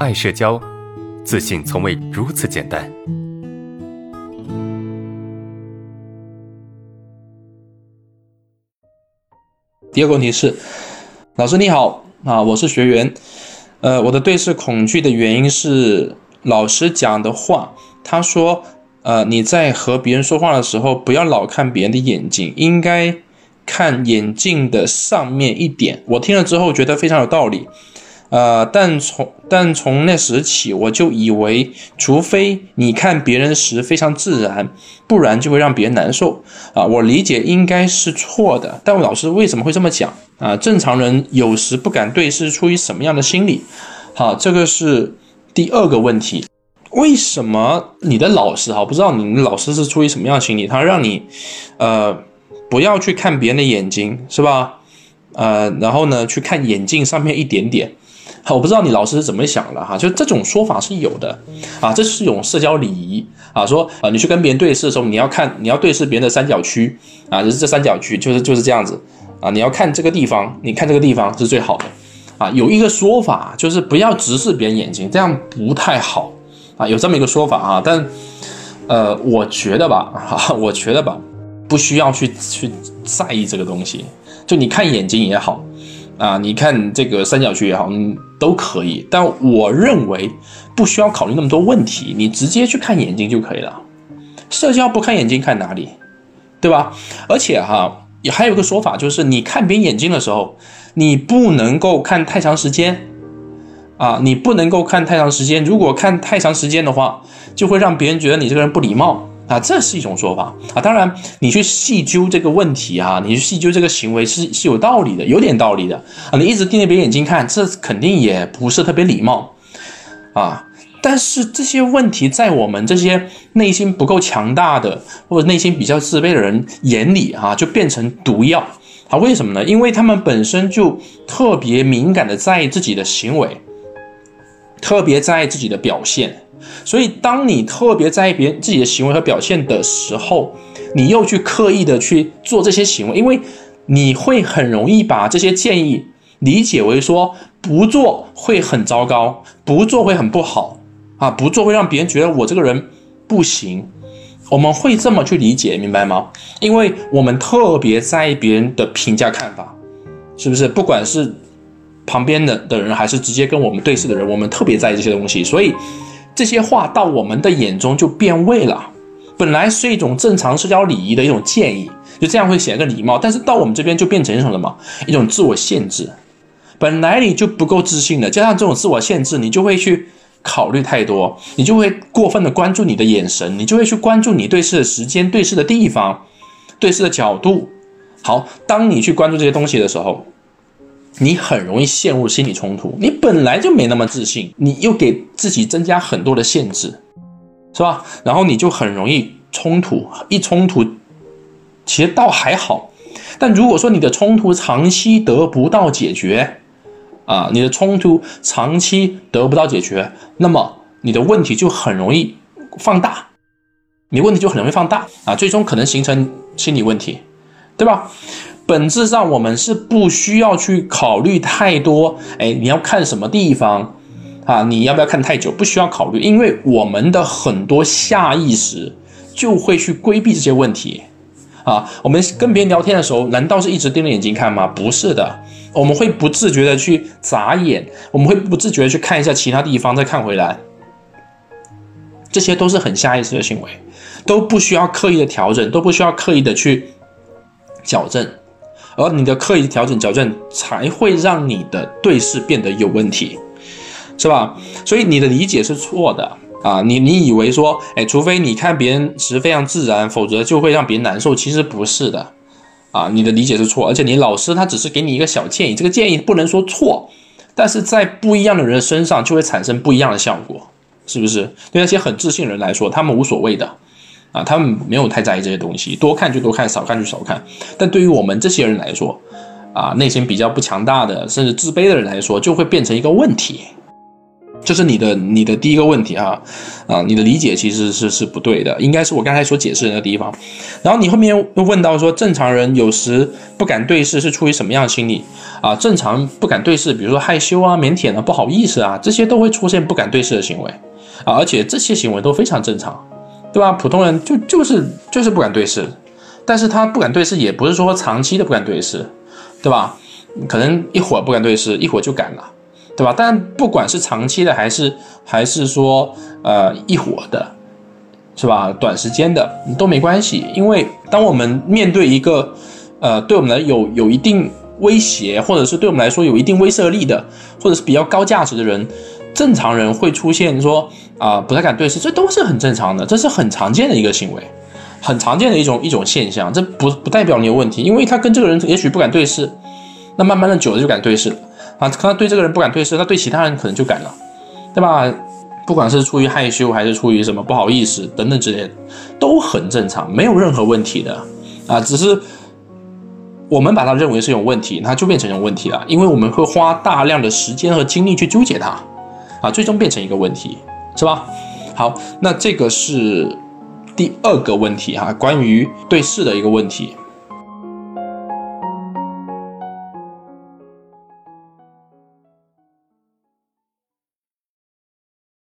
爱社交，自信从未如此简单。第二个问题是，老师你好啊，我是学员，呃，我的对视恐惧的原因是老师讲的话，他说，呃，你在和别人说话的时候，不要老看别人的眼睛，应该。看眼镜的上面一点，我听了之后觉得非常有道理，呃，但从但从那时起，我就以为，除非你看别人时非常自然，不然就会让别人难受啊。我理解应该是错的，但老师为什么会这么讲啊？正常人有时不敢对视，出于什么样的心理？好，这个是第二个问题，为什么你的老师哈，不知道你的老师是出于什么样的心理，他让你，呃。不要去看别人的眼睛，是吧？呃，然后呢，去看眼镜上面一点点。我不知道你老师是怎么想的哈，就这种说法是有的啊，这是一种社交礼仪啊。说啊，你去跟别人对视的时候，你要看，你要对视别人的三角区啊，就是这三角区，就是就是这样子啊。你要看这个地方，你看这个地方是最好的啊。有一个说法就是不要直视别人眼睛，这样不太好啊。有这么一个说法啊，但呃，我觉得吧，哈，我觉得吧。不需要去去在意这个东西，就你看眼睛也好，啊，你看这个三角区也好，嗯，都可以。但我认为不需要考虑那么多问题，你直接去看眼睛就可以了。社交不看眼睛看哪里，对吧？而且哈，也还有个说法，就是你看别人眼睛的时候，你不能够看太长时间，啊，你不能够看太长时间。如果看太长时间的话，就会让别人觉得你这个人不礼貌。啊，这是一种说法啊。当然，你去细究这个问题啊，你去细究这个行为是是有道理的，有点道理的啊。你一直盯着别人眼睛看，这肯定也不是特别礼貌啊。但是这些问题在我们这些内心不够强大的或者内心比较自卑的人眼里啊，就变成毒药啊。为什么呢？因为他们本身就特别敏感的在意自己的行为，特别在意自己的表现。所以，当你特别在意别人自己的行为和表现的时候，你又去刻意的去做这些行为，因为你会很容易把这些建议理解为说不做会很糟糕，不做会很不好啊，不做会让别人觉得我这个人不行。我们会这么去理解，明白吗？因为我们特别在意别人的评价看法，是不是？不管是旁边的的人，还是直接跟我们对视的人，我们特别在意这些东西，所以。这些话到我们的眼中就变味了，本来是一种正常社交礼仪的一种建议，就这样会显得礼貌，但是到我们这边就变成一种什么？一种自我限制。本来你就不够自信的，加上这种自我限制，你就会去考虑太多，你就会过分的关注你的眼神，你就会去关注你对视的时间、对视的地方、对视的角度。好，当你去关注这些东西的时候。你很容易陷入心理冲突，你本来就没那么自信，你又给自己增加很多的限制，是吧？然后你就很容易冲突，一冲突，其实倒还好，但如果说你的冲突长期得不到解决，啊，你的冲突长期得不到解决，那么你的问题就很容易放大，你问题就很容易放大啊，最终可能形成心理问题，对吧？本质上，我们是不需要去考虑太多。哎，你要看什么地方啊？你要不要看太久？不需要考虑，因为我们的很多下意识就会去规避这些问题啊。我们跟别人聊天的时候，难道是一直盯着眼睛看吗？不是的，我们会不自觉的去眨眼，我们会不自觉的去看一下其他地方，再看回来。这些都是很下意识的行为，都不需要刻意的调整，都不需要刻意的去矫正。而你的刻意调整矫正，才会让你的对视变得有问题，是吧？所以你的理解是错的啊！你你以为说，哎，除非你看别人时非常自然，否则就会让别人难受。其实不是的，啊，你的理解是错。而且你老师他只是给你一个小建议，这个建议不能说错，但是在不一样的人身上就会产生不一样的效果，是不是？对那些很自信的人来说，他们无所谓的。啊，他们没有太在意这些东西，多看就多看，少看就少看。但对于我们这些人来说，啊，内心比较不强大的，甚至自卑的人来说，就会变成一个问题。这是你的你的第一个问题哈，啊，你的理解其实是是不对的，应该是我刚才所解释的那个地方。然后你后面又问到说，正常人有时不敢对视是出于什么样的心理啊？正常不敢对视，比如说害羞啊、腼腆啊、不好意思啊，这些都会出现不敢对视的行为啊，而且这些行为都非常正常，对吧？普通人就就是就是不敢对视，但是他不敢对视也不是说长期的不敢对视，对吧？可能一会儿不敢对视，一会儿就敢了。对吧？但不管是长期的还是还是说呃一伙的，是吧？短时间的都没关系，因为当我们面对一个呃对我们来有有一定威胁，或者是对我们来说有一定威慑力的，或者是比较高价值的人，正常人会出现说啊不太敢对视，这都是很正常的，这是很常见的一个行为，很常见的一种一种现象。这不不代表你有问题，因为他跟这个人也许不敢对视，那慢慢的久了就敢对视。啊，可能对这个人不敢对视，那对其他人可能就敢了，对吧？不管是出于害羞还是出于什么不好意思等等之类的，都很正常，没有任何问题的啊。只是我们把它认为是有问题，它就变成有问题了，因为我们会花大量的时间和精力去纠结它，啊，最终变成一个问题，是吧？好，那这个是第二个问题哈，关于对视的一个问题。